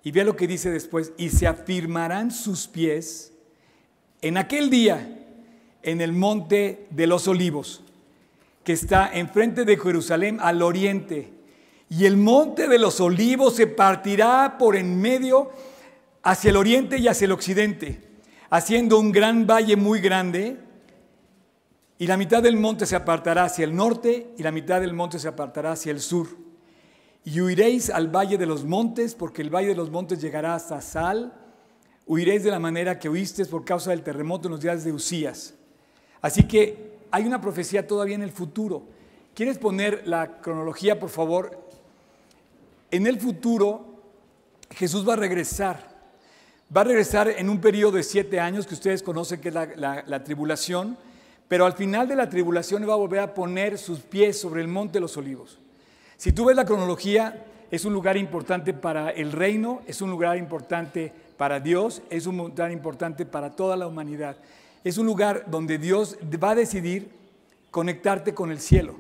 y vea lo que dice después, y se afirmarán sus pies En aquel día, en el monte de los olivos, que está enfrente de Jerusalén al oriente, y el monte de los olivos se partirá por en medio hacia el oriente y hacia el occidente, haciendo un gran valle muy grande, y la mitad del monte se apartará hacia el norte y la mitad del monte se apartará hacia el sur. Y huiréis al valle de los montes, porque el valle de los montes llegará hasta Sal. Huiréis de la manera que huisteis por causa del terremoto en los días de Usías. Así que hay una profecía todavía en el futuro. ¿Quieres poner la cronología, por favor? En el futuro, Jesús va a regresar. Va a regresar en un periodo de siete años que ustedes conocen que es la, tribulación, pero al final de la tribulación va a volver a poner sus pies sobre el monte de los olivos. Si tú ves la cronología, es un lugar importante para el reino, es un lugar importante para Dios, es un lugar importante para toda la humanidad. Es un lugar donde Dios va a decidir conectarte con el cielo.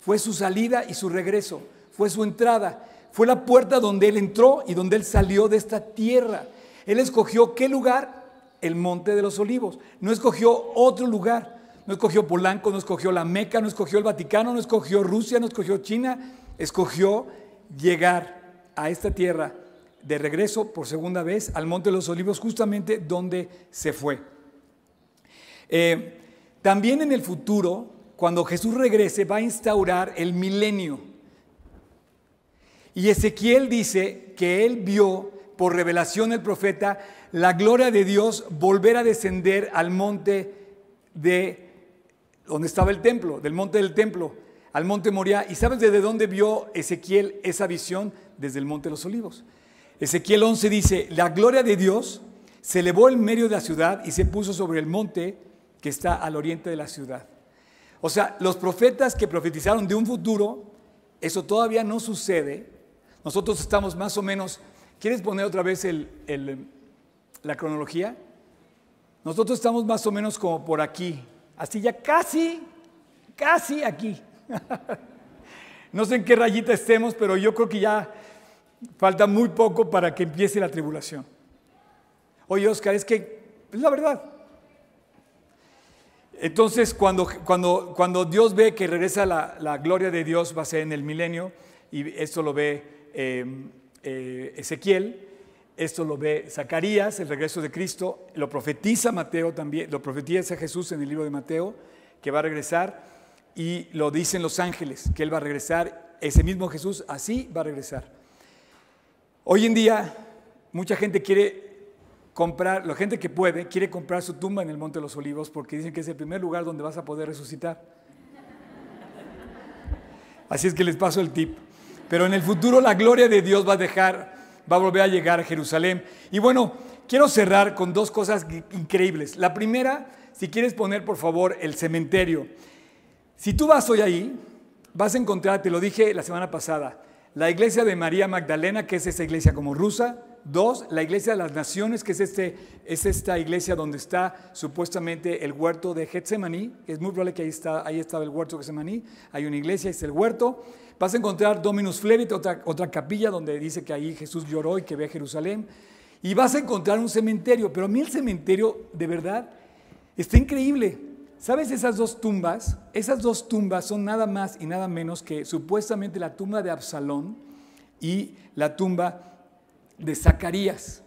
Fue su salida y su regreso, fue su entrada. Fue la puerta donde Él entró y donde Él salió de esta tierra. Él escogió qué lugar? El Monte de los Olivos. No escogió otro lugar. No escogió Polanco, no escogió la Meca, no escogió el Vaticano, no escogió Rusia, no escogió China. Escogió llegar a esta tierra de regreso por segunda vez al Monte de los Olivos, justamente donde se fue. Eh, también en el futuro, cuando Jesús regrese, va a instaurar el milenio. Y Ezequiel dice que él vio por revelación del profeta la gloria de Dios volver a descender al monte de donde estaba el templo, del monte del templo, al monte Moria. ¿Y sabes desde dónde vio Ezequiel esa visión? Desde el monte de los olivos. Ezequiel 11 dice, la gloria de Dios se elevó en medio de la ciudad y se puso sobre el monte que está al oriente de la ciudad. O sea, los profetas que profetizaron de un futuro, eso todavía no sucede, nosotros estamos más o menos, ¿quieres poner otra vez la cronología? Nosotros estamos más o menos como por aquí, así ya casi, casi aquí. no sé en qué rayita estemos, pero yo creo que ya falta muy poco para que empiece la tribulación. Oye, Oscar, es que es la verdad. Entonces, cuando, cuando, cuando Dios ve que regresa la, la gloria de Dios, va a ser en el milenio, y esto lo ve Em, eh, Ezequiel, esto lo ve Zacarías, el regreso de Cristo, lo profetiza Mateo también, lo profetiza Jesús en el libro de Mateo, que va a regresar, y lo dicen los ángeles, que Él va a regresar, ese mismo Jesús así va a regresar. Hoy en día, mucha gente quiere comprar, la gente que puede, quiere comprar su tumba en el Monte de los Olivos porque dicen que es el primer lugar donde vas a poder resucitar. Así es que les paso el tip. Pero en el futuro la gloria de Dios va a dejar, va a volver a llegar a Jerusalén. Y bueno, quiero cerrar con dos cosas increíbles. La primera, si quieres poner por favor el cementerio. Si tú vas hoy ahí, vas a encontrar, te lo dije la semana pasada, la iglesia de María Magdalena, que es esa iglesia como rusa, Dos, la iglesia de las naciones, que es, este, es esta iglesia donde está supuestamente el huerto de Getsemaní, es muy probable que ahí, está, ahí estaba el huerto de Getsemaní, hay una iglesia, es el huerto. Vas a encontrar Dominus Flevit, otra, otra capilla donde dice que ahí Jesús lloró y que ve a Jerusalén. Y vas a encontrar un cementerio, pero a mí el cementerio, de verdad, está increíble. ¿Sabes esas dos tumbas? Esas dos tumbas son nada más y nada menos que supuestamente la tumba de Absalón y la tumba de Zacarías.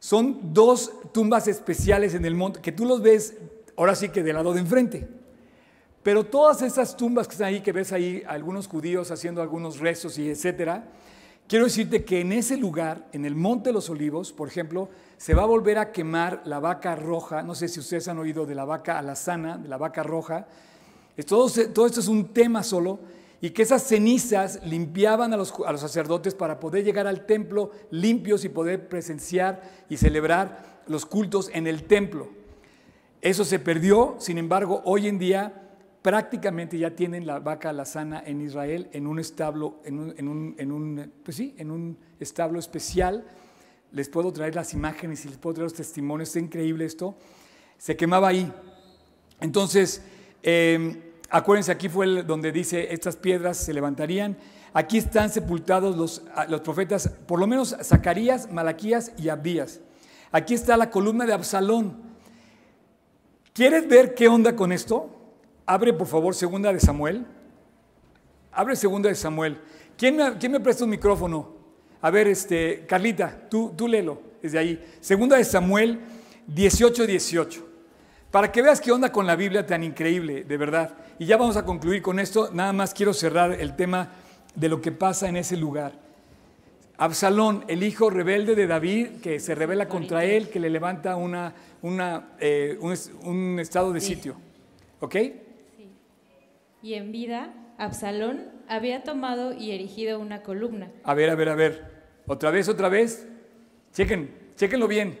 Son dos tumbas especiales en el monte, que tú los ves ahora sí que del lado de enfrente. Pero todas esas tumbas que están ahí, que ves ahí, algunos judíos haciendo algunos rezos y etcétera, quiero decirte que en ese lugar, en el Monte de los Olivos, por ejemplo, se va a volver a quemar la vaca roja. No sé si ustedes han oído de la vaca alazana, de la vaca roja. Todo, todo esto es un tema solo, y que esas cenizas limpiaban a los, sacerdotes para poder llegar al templo limpios y poder presenciar y celebrar los cultos en el templo. Eso se perdió, sin embargo, hoy en día prácticamente ya tienen la vaca alazana en Israel en un establo, en un, en un, pues sí, en un establo especial. Les puedo traer las imágenes y les puedo traer los testimonios, es increíble esto. Se quemaba ahí. Entonces, eh, Acuérdense, aquí fue donde dice, estas piedras se levantarían. Aquí están sepultados los, los profetas, por lo menos Zacarías, Malaquías y Abdías. Aquí está la columna de Absalón. ¿Quieres ver qué onda con esto? Abre por favor segunda de Samuel. Abre segunda de Samuel. ¿Quién me, quién me presta un micrófono? A ver, este, Carlita, tú, tú léelo desde ahí. Segunda de Samuel 18, 18. Para que veas qué onda con la Biblia tan increíble, de verdad. Y ya vamos a concluir con esto. Nada más quiero cerrar el tema de lo que pasa en ese lugar. Absalón, el hijo rebelde de David, que se revela contra él, que le levanta una, una, eh, un, un, estado de sitio. ¿Ok? Y en vida, Absalón había tomado y erigido una columna. A ver, a ver, a ver. Otra vez, otra vez. Chequen, chequenlo bien.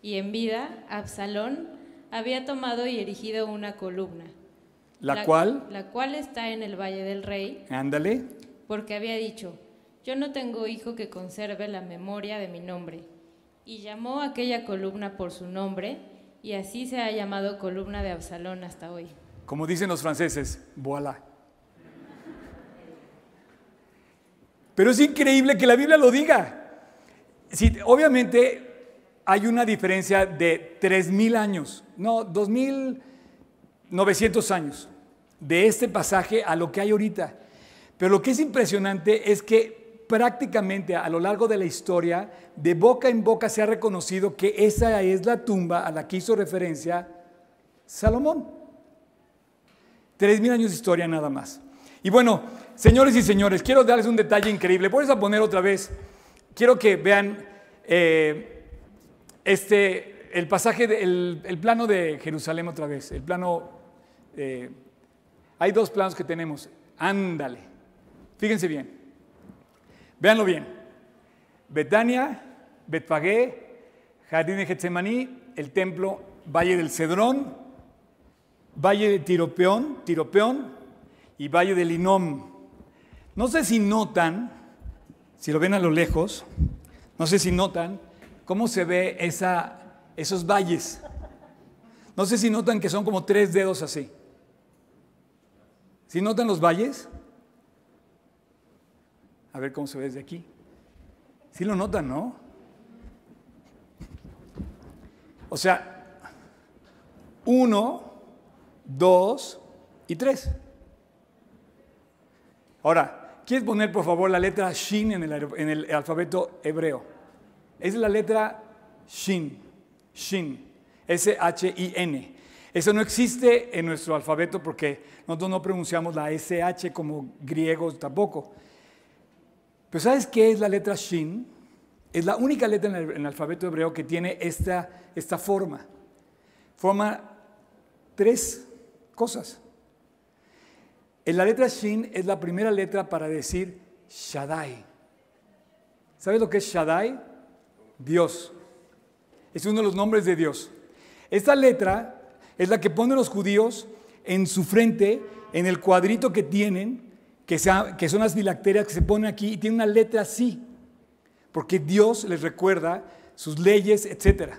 Y en vida, Absalón había tomado y erigido una columna. ¿La, cual? La cual está en el Valle del Rey. Ándale. Porque había dicho, yo no tengo hijo que conserve la memoria de mi nombre. Y llamó a aquella columna por su nombre, y así se ha llamado columna de Absalón hasta hoy. Como dicen los franceses, voilà. Pero es increíble que la Biblia lo diga. Si, obviamente hay una diferencia de 3.000 años, no, 2.900 años de este pasaje a lo que hay ahorita. Pero lo que es impresionante es que prácticamente a lo largo de la historia, de boca en boca se ha reconocido que esa es la tumba a la que hizo referencia Salomón. Tres mil años de historia nada más. Y bueno, señores y señores, quiero darles un detalle increíble. Voy a poner otra vez, quiero que vean eh, este, el pasaje, el, plano de Jerusalén otra vez. El plano, eh, hay dos planos que tenemos. Ándale. Fíjense bien. Véanlo bien. Betania, Betfagé, Jardín de Getsemaní, el templo, Valle del Cedrón, Valle de Tiropeón, Tiropeón y Valle del Linom. No sé si notan, si lo ven a lo lejos, no sé si notan cómo se ve esa, esos valles. No sé si notan que son como tres dedos así. ¿Si notan los valles? A ver cómo se ve desde aquí. Sí lo notan, ¿no? O sea, uno, dos y tres. Ahora, ¿quieres poner por favor la letra Shin en el, en el alfabeto hebreo? Es la letra Shin, Shin, S-H-I-N. Eso no existe en nuestro alfabeto porque nosotros no pronunciamos la SH como griegos tampoco. Pero ¿sabes qué es la letra Shin? Es la única letra en el, alfabeto hebreo que tiene esta, esta forma. Forma tres cosas. En la letra Shin es la primera letra para decir Shaddai. ¿Sabes lo que es Shaddai? Dios. Es uno de los nombres de Dios. Esta letra es la que ponen los judíos en su frente, en el cuadrito que tienen, que, son las filacterias que se ponen aquí y tiene una letra así, porque Dios les recuerda sus leyes, etc.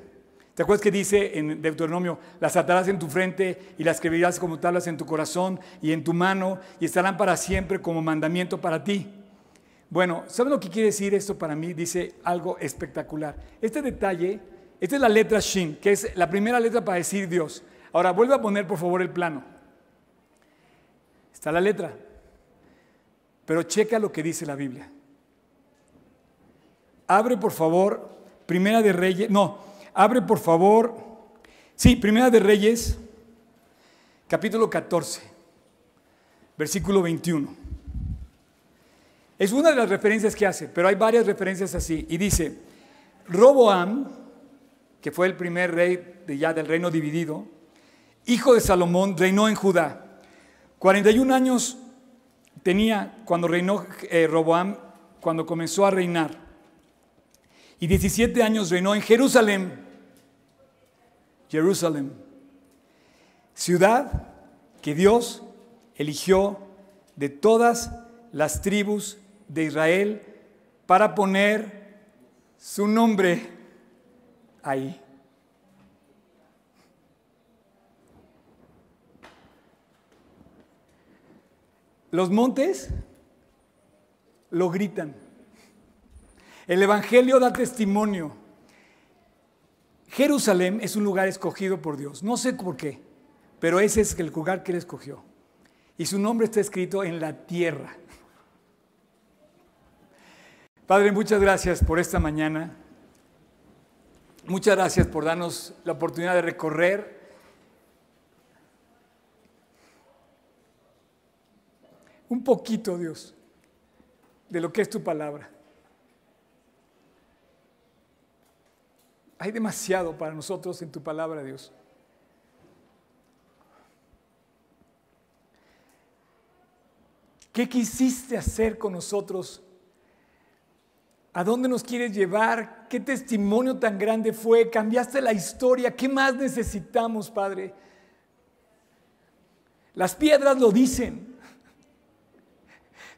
¿Te acuerdas que dice en Deuteronomio, las atarás en tu frente y las escribirás como tablas en tu corazón y en tu mano y estarán para siempre como mandamiento para ti? Bueno, ¿saben lo que quiere decir esto para mí? Dice algo espectacular. Este detalle, esta es la letra Shin, que es la primera letra para decir Dios. Ahora, vuelve a poner por favor el plano. Está la letra. Pero checa lo que dice la Biblia. Abre por favor, Primera de Reyes, no, abre por favor, sí, Primera de Reyes, capítulo 14, versículo 21. Es una de las referencias que hace, pero hay varias referencias así. Y dice, Roboam, que fue el primer rey de ya del reino dividido, hijo de Salomón, reinó en Judá. 41 años tenía cuando reinó eh, Roboam, cuando comenzó a reinar. Y 17 años reinó en Jerusalén. Jerusalén. Ciudad que Dios eligió de todas las tribus de Israel para poner su nombre ahí. Los montes lo gritan. El Evangelio da testimonio. Jerusalén es un lugar escogido por Dios. No sé por qué, pero ese es el lugar que Él escogió. Y su nombre está escrito en la tierra. Padre, muchas gracias por esta mañana. Muchas gracias por darnos la oportunidad de recorrer un poquito, Dios, de lo que es tu palabra. Hay demasiado para nosotros en tu palabra, Dios. ¿Qué quisiste hacer con nosotros? ¿A dónde nos quieres llevar? ¿Qué testimonio tan grande fue? Cambiaste la historia. ¿Qué más necesitamos, Padre? Las piedras lo dicen.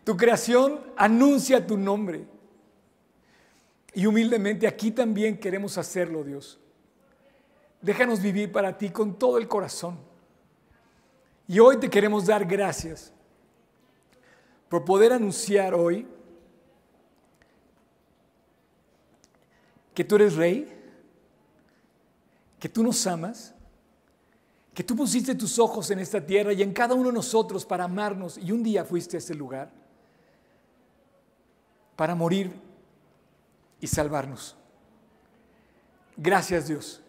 Tu creación anuncia tu nombre. Y humildemente aquí también queremos hacerlo, Dios. Déjanos vivir para ti con todo el corazón. Y hoy te queremos dar gracias por poder anunciar hoy que tú eres rey, que tú nos amas, que tú pusiste tus ojos en esta tierra y en cada uno de nosotros para amarnos y un día fuiste a este lugar para morir y salvarnos. Gracias Dios.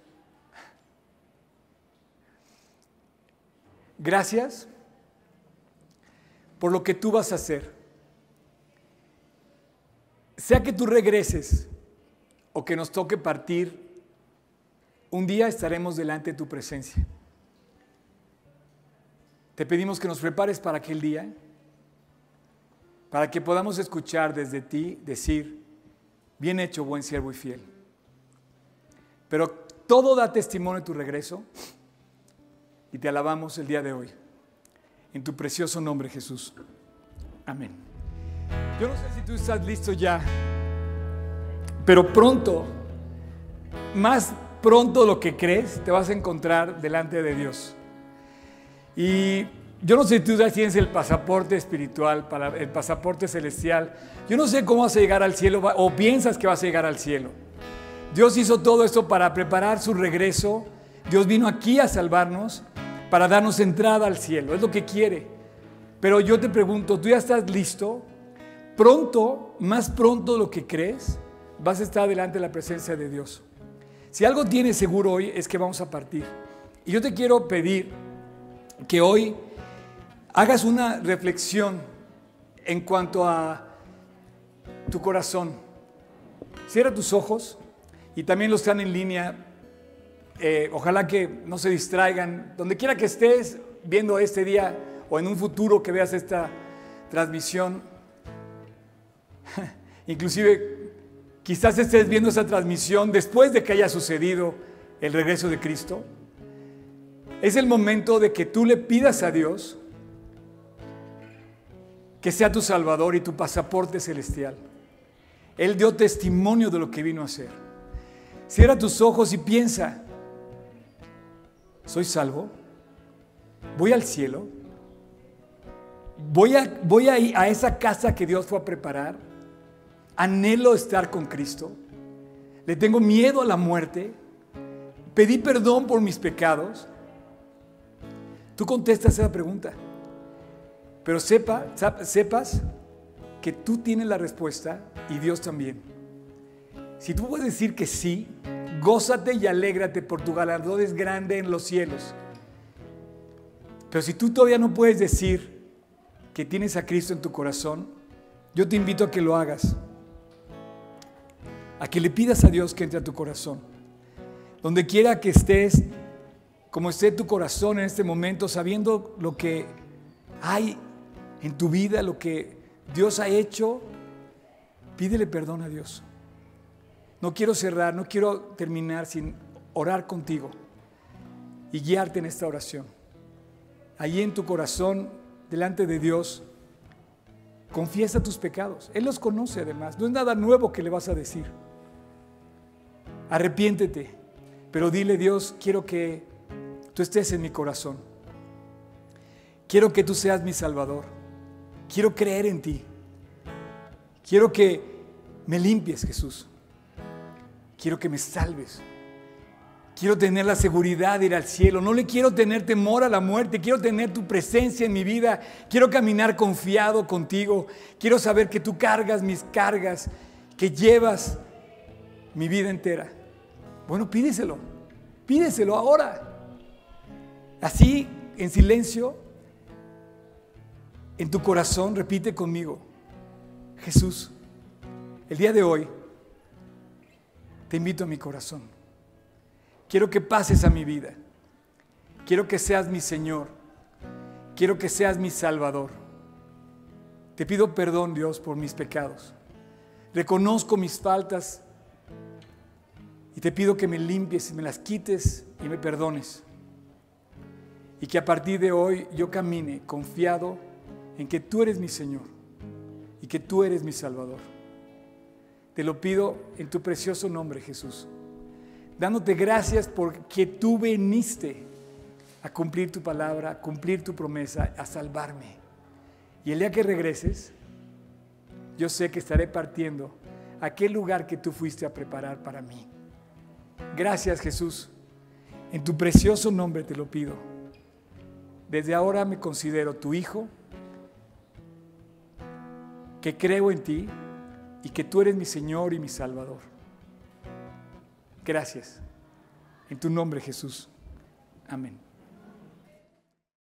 Gracias por lo que tú vas a hacer. Sea que tú regreses o que nos toque partir, un día estaremos delante de tu presencia. Te pedimos que nos prepares para aquel día, para que podamos escuchar desde ti decir, Bien hecho, buen siervo y fiel. Pero todo da testimonio de tu regreso y te alabamos el día de hoy. En tu precioso nombre, Jesús. Amén. Yo no sé si tú estás listo ya, pero pronto, más pronto lo que crees, te vas a encontrar delante de Dios. Y yo no sé tú ya tienes el pasaporte espiritual, el pasaporte celestial. Yo no sé cómo vas a llegar al cielo o piensas que vas a llegar al cielo. Dios hizo todo esto para preparar su regreso. Dios vino aquí a salvarnos, para darnos entrada al cielo. Es lo que quiere. Pero yo te pregunto, ¿tú ya estás listo? Pronto, más pronto de lo que crees, vas a estar delante de la presencia de Dios. Si algo tienes seguro hoy es que vamos a partir. Y yo te quiero pedir que hoy hagas una reflexión en cuanto a tu corazón. Cierra tus ojos y también los que están en línea, eh, ojalá que no se distraigan. Donde quiera que estés viendo este día o en un futuro que veas esta transmisión, inclusive quizás estés viendo esta transmisión después de que haya sucedido el regreso de Cristo. Es el momento de que tú le pidas a Dios que sea tu Salvador y tu pasaporte celestial. Él dio testimonio de lo que vino a hacer. Cierra tus ojos y piensa, ¿soy salvo? ¿Voy al cielo? ¿Voy a, voy a, a esa casa que Dios fue a preparar? ¿Anhelo estar con Cristo? ¿Le tengo miedo a la muerte? ¿Pedí perdón por mis pecados? Tú contestas esa pregunta. Pero sepa, sepas que tú tienes la respuesta y Dios también. Si tú puedes decir que sí, gózate y alégrate por tu galardón es grande en los cielos. Pero si tú todavía no puedes decir que tienes a Cristo en tu corazón, yo te invito a que lo hagas. A que le pidas a Dios que entre a tu corazón. Donde quiera que estés, como esté tu corazón en este momento, sabiendo lo que hay en tu vida, lo que Dios ha hecho, pídele perdón a Dios. No quiero cerrar, no quiero terminar sin orar contigo y guiarte en esta oración. Allí en tu corazón, delante de Dios, confiesa tus pecados. Él los conoce además. No es nada nuevo que le vas a decir. Arrepiéntete, pero dile Dios, quiero que tú estés en mi corazón. Quiero que tú seas mi Salvador. Quiero creer en ti. Quiero que me limpies, Jesús. Quiero que me salves. Quiero tener la seguridad de ir al cielo. No le quiero tener temor a la muerte. Quiero tener tu presencia en mi vida. Quiero caminar confiado contigo. Quiero saber que tú cargas mis cargas, que llevas mi vida entera. Bueno, pídeselo. Pídeselo ahora. Así, en silencio, en tu corazón, repite conmigo. Jesús, el día de hoy te invito a mi corazón. Quiero que pases a mi vida. Quiero que seas mi Señor. Quiero que seas mi Salvador. Te pido perdón, Dios, por mis pecados. Reconozco mis faltas y te pido que me limpies y me las quites y me perdones. Y que a partir de hoy yo camine confiado en que tú eres mi Señor y que tú eres mi Salvador. Te lo pido en tu precioso nombre, Jesús dándote gracias porque tú viniste a cumplir tu palabra, a cumplir tu promesa, a salvarme. Y el día que regreses, yo sé que estaré partiendo a aquel lugar que tú fuiste a preparar para mí. Gracias Jesús. En tu precioso nombre te lo pido. Desde ahora me considero tu hijo, que creo en ti y que tú eres mi Señor y mi Salvador. Gracias. En tu nombre, Jesús. Amén.